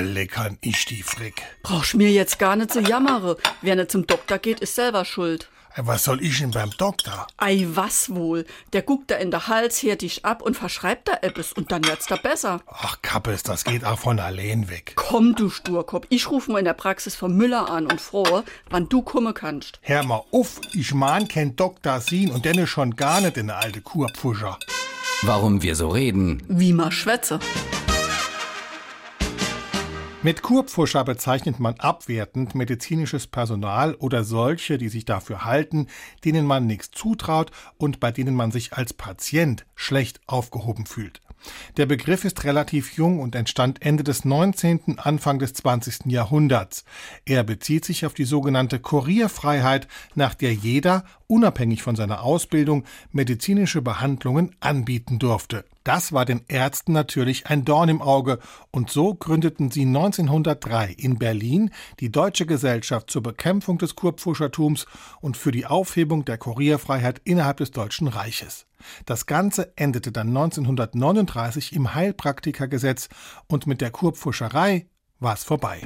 leckern ich die Frick. Brauchst mir jetzt gar nicht zu jammere. Wer nicht zum Doktor geht, ist selber schuld. Ey, Was soll ich denn beim Doktor? Ei, was wohl? Der guckt da in der Hals, hört dich ab und verschreibt da etwas und dann wird's da besser. Ach, Kappes, das geht auch von allein weg. Komm, du Sturkopf, ich ruf mal in der Praxis von Müller an und frohe, wann du kommen kannst. Hör mal uff, ich mahn kein Doktor sehen und denne schon gar nicht in der alte Kurpfuscher. Warum wir so reden. Wie ma schwätze. Mit Kurpfuscher bezeichnet man abwertend medizinisches Personal oder solche, die sich dafür halten, denen man nichts zutraut und bei denen man sich als Patient schlecht aufgehoben fühlt. Der Begriff ist relativ jung und entstand Ende des 19., Anfang des 20. Jahrhunderts. Er bezieht sich auf die sogenannte Kurierfreiheit, nach der jeder, unabhängig von seiner Ausbildung, medizinische Behandlungen anbieten durfte. Das war den Ärzten natürlich ein Dorn im Auge und so gründeten sie 1903 in Berlin die Deutsche Gesellschaft zur Bekämpfung des Kurpfuschertums und für die Aufhebung der Kurierfreiheit innerhalb des Deutschen Reiches. Das Ganze endete dann 1939 im Heilpraktikergesetz und mit der Kurpfuscherei war's vorbei.